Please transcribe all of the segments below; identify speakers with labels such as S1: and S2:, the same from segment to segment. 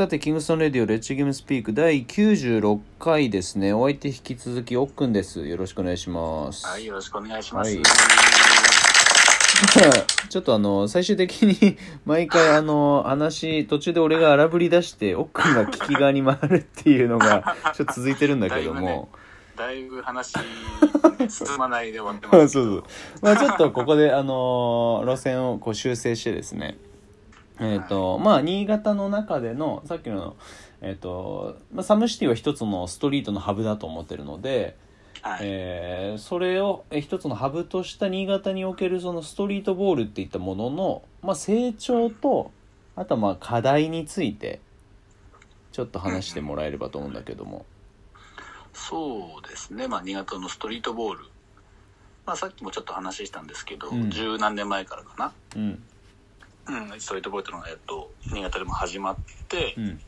S1: さて、キングストンレディオレッチゲームスピーク第96回ですね。お相手引き続き、おっくんです。よろしくお願いします。
S2: はい、よろしくお願いします。
S1: はい ちょっとあの、最終的に、毎回あの、話、途中で俺が荒ぶり出して、おっくんが聞き側に回るっていうのが、ちょっと続いてるんだけども。
S2: だいぶ話、進まないで終わってます。
S1: そうそう。まあちょっとここで、あの路線をこう修正してですね。えっ、と、まあ新潟の中での、さっきの、えっ、と、まあ、サムシティは一つのストリートのハブだと思ってるので、
S2: はい。
S1: えーそれをえ一つのハブとした新潟におけるそのストリートボールっていったものの、まあ、成長とあとはまあ課題についてちょっと話してもらえればと思うんだけども。
S2: そうですね。まあ、新潟のストリートボール。まあ、さっきもちょっと話したんですけど、
S1: うん
S2: 十何年前からかな。
S1: うん
S2: うん、ストリートボールっていうのが、えっと、新潟でも始まって、
S1: うん。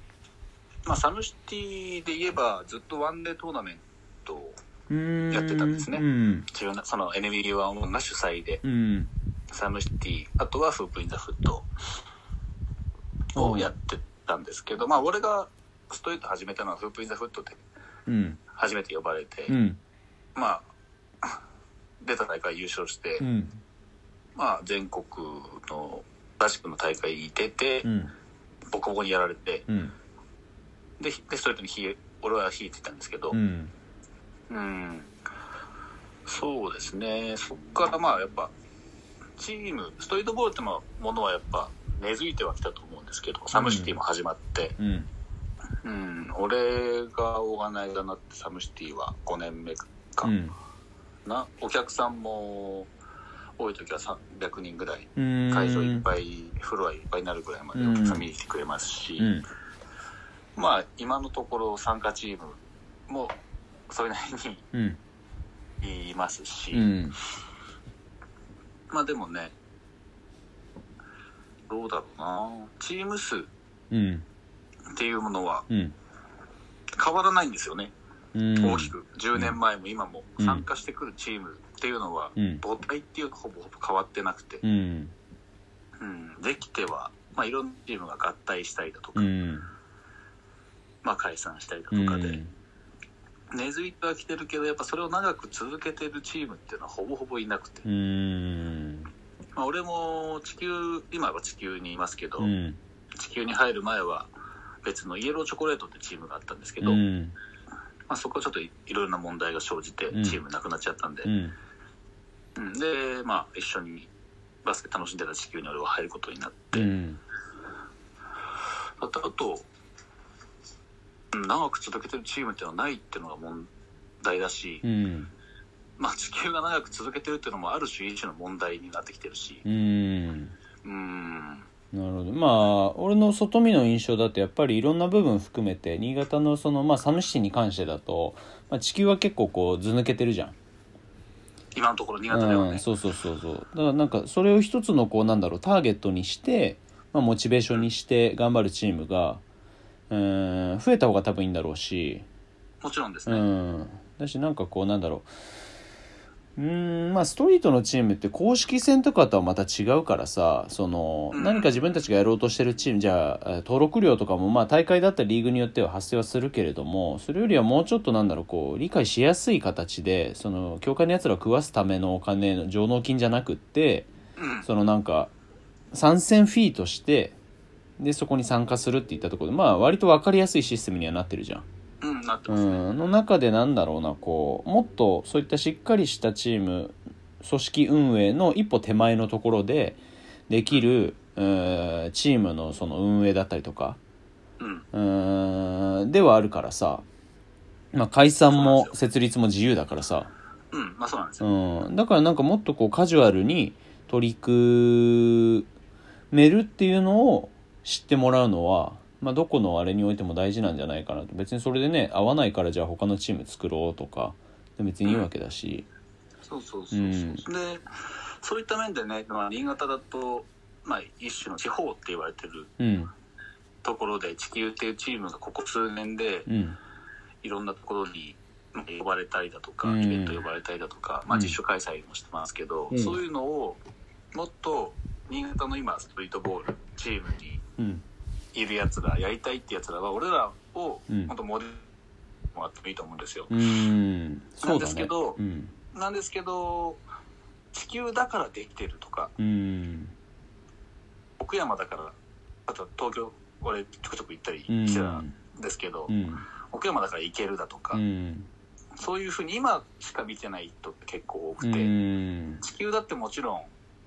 S2: まあ、 SOMECITY で言えば、ずっとワンデートーナメントを、やってたんですね。
S1: うん。
S2: 自分のその NBA ワンが主催で、
S1: うん。
S2: SOMECITY、あとは HOOP IN THE HOOD をやってたんですけど、まあ、俺がストリート始めたのは HOOP IN THE HOOD で
S1: うん。
S2: 初めて呼ばれて、
S1: うん。
S2: まあ、出た大会優勝して、
S1: うん。
S2: まあ、全国の合宿の大会に出て、
S1: うん
S2: ボコボコにやられて、
S1: うん。
S2: で、でストレートに俺は引いてたんですけど、
S1: うん。
S2: うん。そうですね。そっからまあやっぱ、チーム、ストリートボールってもものはやっぱ根付いてはきたと思うんですけど、サムシティも始まって、
S1: うん。
S2: うん、俺がオーガナイザーになってサムシティは5年目か
S1: うん。
S2: な。お客さんも多い時は300人ぐらい、
S1: うん。
S2: 会場いっぱい、フロアいっぱいになるぐらいまでお客さん見に来てくれますし、
S1: うん。
S2: まあ今のところ参加チームもそれなりに
S1: うん。
S2: いますし、
S1: うん。
S2: まあでもね、どうだろうな。チーム数っ
S1: うん。
S2: ていうものは
S1: うん。
S2: 変わらないんですよね。
S1: うん。
S2: 大きく。10年前も今も
S1: うん。
S2: 参加してくるチームっていうのは
S1: うん。
S2: 母体っていうのはほぼほぼ変わってなくて、
S1: うん。
S2: うん、できては、まあいろんなチームが合体したりだとか、
S1: うん。
S2: まあ解散したりだと
S1: うん。
S2: かで、根付いてはきてるけど、やっぱそれを長く続けてるチームっていうのはほぼほぼいなくて、
S1: うん。
S2: まあ俺も地球、今は地球にいますけど、
S1: うん。
S2: 地球に入る前は別のイエローチョコレートってチームがあったんですけど、ま
S1: うん
S2: あ、そこはちょっといいろいろな問題が生じて
S1: うん。
S2: チームなくなっちゃったんで、
S1: うん。
S2: うん。でまあ一緒にバスケ楽しんでた地球に俺は入ることになって、
S1: うん。
S2: あとあとうん長く続けてるチームっていうのはないっていうのが問題だし、
S1: うん。
S2: まあ地球が長く続けてるっていうのもある種一種の問題になってきてるし。
S1: うん。
S2: うん
S1: なるほど。まあ俺の外見の印象だとやっぱりいろんな部分含めて新潟のその、まあ、サムシティに関してだと、まあ、地球は結構こうず抜けてるじゃん、
S2: 今のところ新潟ではね、
S1: うん、そうそうそうそう。だからなんかそれを一つのこうなんだろうターゲットにして、まあ、モチベーションにして頑張るチームがうん増えた方が多分いいんだろうし。
S2: もちろんです
S1: う
S2: ね、
S1: ん。だしなんかこうなんだろううーんまあストリートのチームって公式戦とかとはまた違うからさその、
S2: うん
S1: 何か自分たちがやろうとしてるチームじゃあえー登録料とかもまあ大会だったりリーグによっては発生はするけれどもそれよりはもうちょっとなんだろうこう理解しやすい形でその協会のやつらを食わすためのお金の上納金じゃなくって
S2: うん
S1: そのなんか参戦フィーとしてでそこに参加するっていったところでまあ割と分かりやすいシステムにはなってるじゃん。
S2: うん、なって
S1: う
S2: ますね、
S1: ん、の中でなんだろうなこうもっとそういったしっかりしたチーム組織運営の一歩手前のところでできる、えーチームのその運営だったりとか
S2: うん。
S1: うんではあるからさ、まあ、解散も設立も自由だからさ、
S2: うんまあそうなんですよ、
S1: うん、だからなんかもっとこうカジュアルに取り組めるっていうのを知ってもらうのは、まあ、どこのあれにおいても大事なんじゃないかなと。別にそれでね合わないからじゃあ他のチーム作ろうとか。別にいいわけだし、
S2: そうそうそうそう、
S1: うん。
S2: でそういった面でね、まあ、新潟だと、まあ、一種の地方って言われてる
S1: うん。
S2: ところで地球っていうチームがここ数年で
S1: うん。
S2: いろんなところにまあ呼ばれたりだとか、
S1: うん。
S2: イベント呼ばれたりだとか、まあ、
S1: うん
S2: 実証開催もしてますけど、
S1: うん。
S2: そういうのをもっと新潟の今ストリートボールチームに
S1: うん
S2: いるやつらやりたいってやつらは俺らを
S1: うん。
S2: 本当モデルもらってもいいと思うんですよ、
S1: うーんね。
S2: なんですけど
S1: うん。
S2: なんですけど地球だからできてるとか
S1: うん。
S2: 奥山だからあと東京俺ちょくちょく行ったり
S1: うん。
S2: してたんですけど、
S1: うん。
S2: 奥山だから行けるだとか、
S1: うん。
S2: そういうふうに今しか見てない人って結構多く
S1: う
S2: て、
S1: ん。
S2: 地球だってもちろん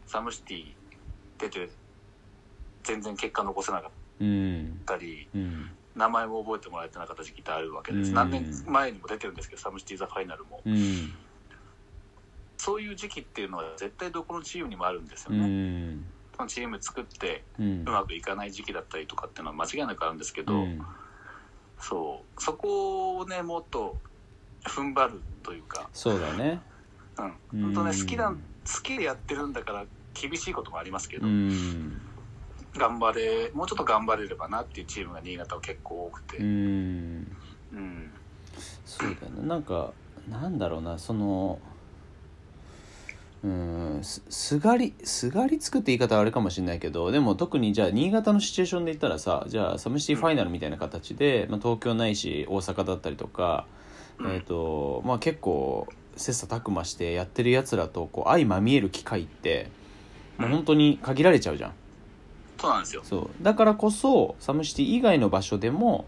S2: サムシティ出て全然結果残せなかっ
S1: うん
S2: たり
S1: うん。
S2: 名前も覚えてもらえてなかった時期ってあるわけです、
S1: うん
S2: 何年前にも出てるんですけどサムシティ・ザ・ファイナルも。
S1: うん。
S2: そういう時期っていうのは絶対どこのチームにもあるんですよ
S1: う
S2: ね、チーム作ってうまくいかない時期だったりとかっていうのは間違いなくあるんですけど、
S1: うん。
S2: そう。そこをねもっと踏ん張るというか、
S1: そうだね。
S2: うん、
S1: うん。
S2: 本当ね好きな好きでやってるんだから厳しいこともありますけど、
S1: うん
S2: 頑張れもうちょっと頑張れればなっていうチームが新潟は結構多くて、
S1: うん。
S2: うん
S1: そうだねなんかなんだろうなそのうんすすがりすがりつくって言い方はあれかもしれないけどでも特にじゃあ新潟のシチュエーションで言ったらさじゃあ SOMECITY ファイナルみたいな形で、まあ、東京ないし大阪だったりとか、
S2: うん
S1: えーとまあ、結構切磋琢磨してやってるやつらとこう相まみえる機会ってもう本当に限られちゃうじゃん。
S2: そうなんですよ。
S1: そう。だからこそサムシティ以外の場所でも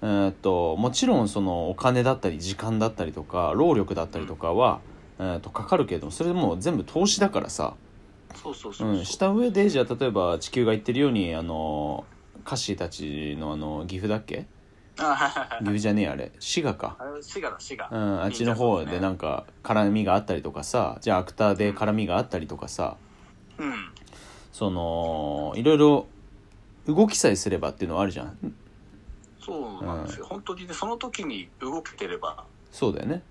S1: えーっともちろんそのお金だったり時間だったりとか労力だったりとかは、えーっとかかるけどそれもう全部投資だからさ、
S2: そうそうそううそう、
S1: ん、した上でじゃあ例えば地球が言ってるようにあのカッシーたちのあの岐阜だっけ？岐阜じゃねえあれ。滋賀か。
S2: 滋賀だ滋賀、
S1: うん、あっちの方でなんか絡みがあったりとかさじゃあアクターで絡みがあったりとかさ。
S2: うん
S1: そのいろいろ動きさえすればっていうのはあるじゃん。
S2: そうなんですよ、本当にねその時に動けてれば。
S1: そうだよね。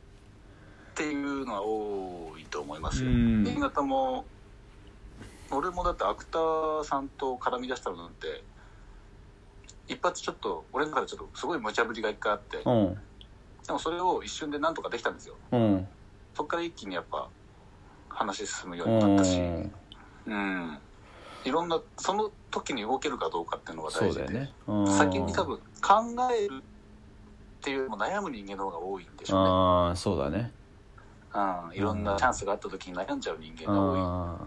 S2: っていうのは多いと思いますよ、
S1: うん。
S2: 新潟も俺もだってアクターさんと絡み出したのなんて一発ちょっと俺の中でちょっとすごい無茶ぶりが一回あって
S1: うん。
S2: でもそれを一瞬でなんとかできたんですよ。
S1: うん。
S2: そっから一気にやっぱ話進むよう
S1: う
S2: になったし。
S1: ん。
S2: うんいろんなその時に動けるかどうかっていうのが大事で、
S1: そうだよね。うん。
S2: 先に多分考えるっていうよりも悩む人間の方が多いんでしょうね。
S1: ああそうだね。
S2: うん、いろんなチャンスがあった時に悩んじゃう人間が多い。
S1: あ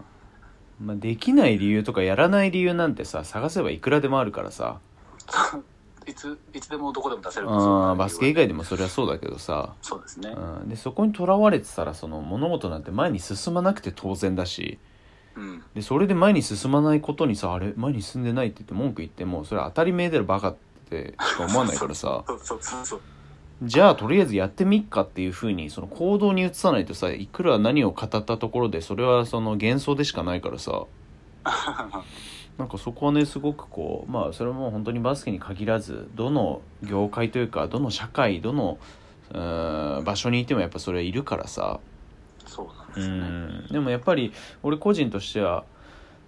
S1: ー。まあできない理由とかやらない理由なんてさ探せばいくらでもあるからさ。
S2: いつ、いつでもどこでも出せる。
S1: あーバスケ以外でもそれはそうだけどさ。
S2: そうですね。
S1: うん。でそこにとらわれてたらその物事なんて前に進まなくて当然だし
S2: うん。
S1: でそれで前に進まないことにさあれ前に進んでないって言って文句言ってもそれは当たり前だろバカってしか思わないからさ
S2: そうそうそうそう。
S1: じゃあとりあえずやってみっかっていうふうにその行動に移さないとさいくら何を語ったところでそれはその幻想でしかないからさ なんかそこはねすごくこうまあそれも本当にバスケに限らずどの業界というかどの社会どの場所にいてもやっぱそれはいるからさ
S2: そうなんで
S1: う
S2: すね。
S1: ん。でもやっぱり俺個人としては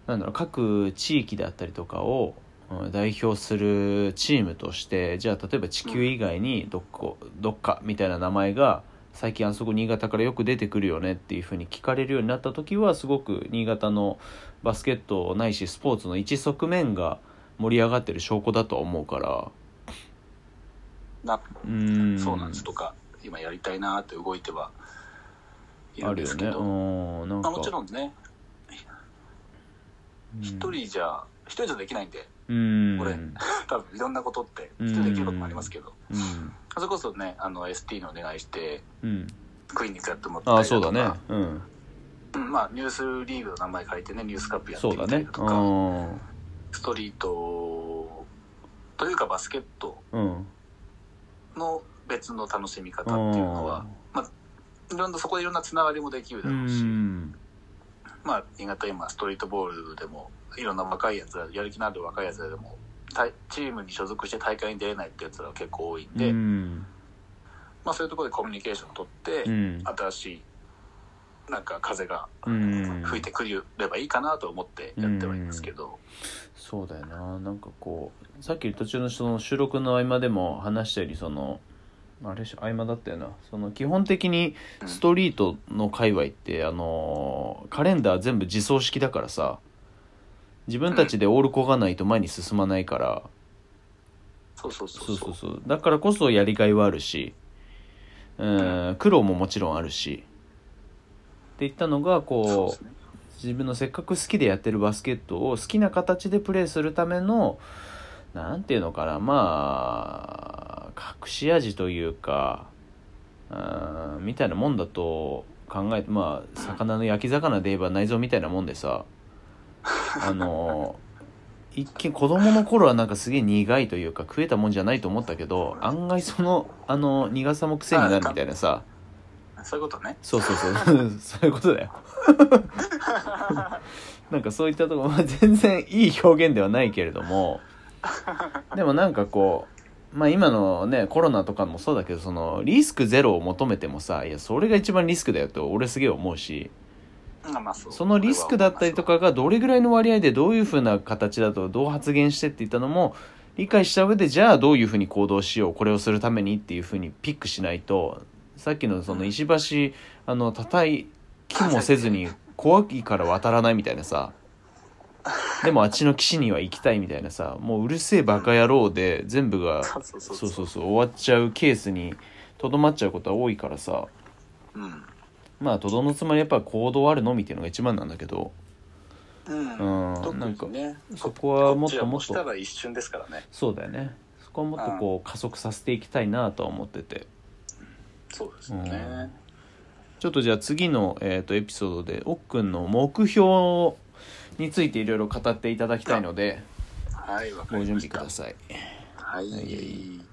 S1: なんだろう各地域であったりとかをうん代表するチームとしてじゃあ例えば地球以外にどこどっかみたいな名前が最近あそこ新潟からよく出てくるよねっていうふうに聞かれるようになった時はすごく新潟のバスケットないしスポーツの一側面が盛り上がってる証拠だとは思うから。
S2: な
S1: うん。
S2: そうなんです。とか、今やりたいなって動いてはいるんですけど、
S1: うんなんか。
S2: まあ、もちろんね、
S1: うん。
S2: 一人じゃ、一人じゃできないんで、
S1: うん。
S2: 俺 多分いろんなことって、一人でできることもありますけど、
S1: うん。
S2: それこそね、あの、ST にお願いして、
S1: うん。
S2: クリニックやってもらったりとか
S1: そうだね。うん。
S2: うんまあ、ニュースリーグの名前書いてね、ニュースカップやってみたりだとか、
S1: うん。
S2: ストリートというかバスケット
S1: うん。
S2: の別の楽しみ方っていうのは、まあ、いろんなそこでいろんなつながりもできるだ
S1: う
S2: ろうし、
S1: ん。
S2: まあ、新潟今ストリートボールでもいろんな若いやつらやる気のある若いやつらでもたチームに所属して大会に出れないってやつらは結構多いんで、
S1: うん。
S2: まあ、そういうところでコミュニケーションを取って、
S1: うん。
S2: 新しいなんか風が
S1: うん。
S2: 吹いてくればいいかなと思ってやってはいますけど、
S1: そうだよな。なんかこうさっき途中のその収録の合間でも話したよりそのあれし合間だったよな。その基本的にストリートの界隈って、あのカレンダー全部自走式だからさ自分たちでオールこがないと前に進まないから、
S2: そうそうそ
S1: そう。う
S2: そ
S1: そううそう。だからこそやりがいはあるしうん苦労ももちろんあるし。っていったのがこう自分のせっかく好きでやってるバスケットを好きな形でプレーするためのなんていうのかな。まあ隠し味というかうんみたいなもんだと考えてまあ魚の焼き魚で言えば内臓みたいなもんでさあの一見子供の頃はなんかすげえ苦いというか食えたもんじゃないと思ったけど案外そのあの苦さも癖になるみたいなさ。
S2: そういうことね。
S1: そうそうそう。そういうことだよ。なんかそういったところ、まあ、全然いい表現ではないけれども でもなんかこうまあ今のねコロナとかもそうだけどそのリスクゼロを求めてもさいやそれが一番リスクだよって俺すげえ思うし
S2: そう。
S1: そのリスクだったりとかがどれぐらいの割合でどういうふうな形だとどう発言してっていったのも理解した上でじゃあどういうふうに行動しようこれをするためにっていうふうにピックしないとさっきのその石橋あの叩きもせずに怖いから渡らないみたいなさでもあっちの岸には行きたいみたいなさもううるせえバカ野郎で全部が
S2: そうそうそう
S1: 終わっちゃうケースにとどまっちゃうことは多いからさ。
S2: うん。
S1: まあとどのつまりやっぱ行動あるのみっていうのが一番なんだけど。
S2: うん。
S1: うん
S2: 特
S1: なんか
S2: にね
S1: そこはもっともっと。
S2: たら一瞬ですからね。
S1: そうだよね。そこはもっとこう加速させていきたいなとは思ってて。
S2: そうですね。
S1: ちょっとじゃあ次の、えー、とエピソードで奥くんの目標についていろいろ語っていただきたいので
S2: はい。
S1: ご準備ください。
S2: はい。
S1: はい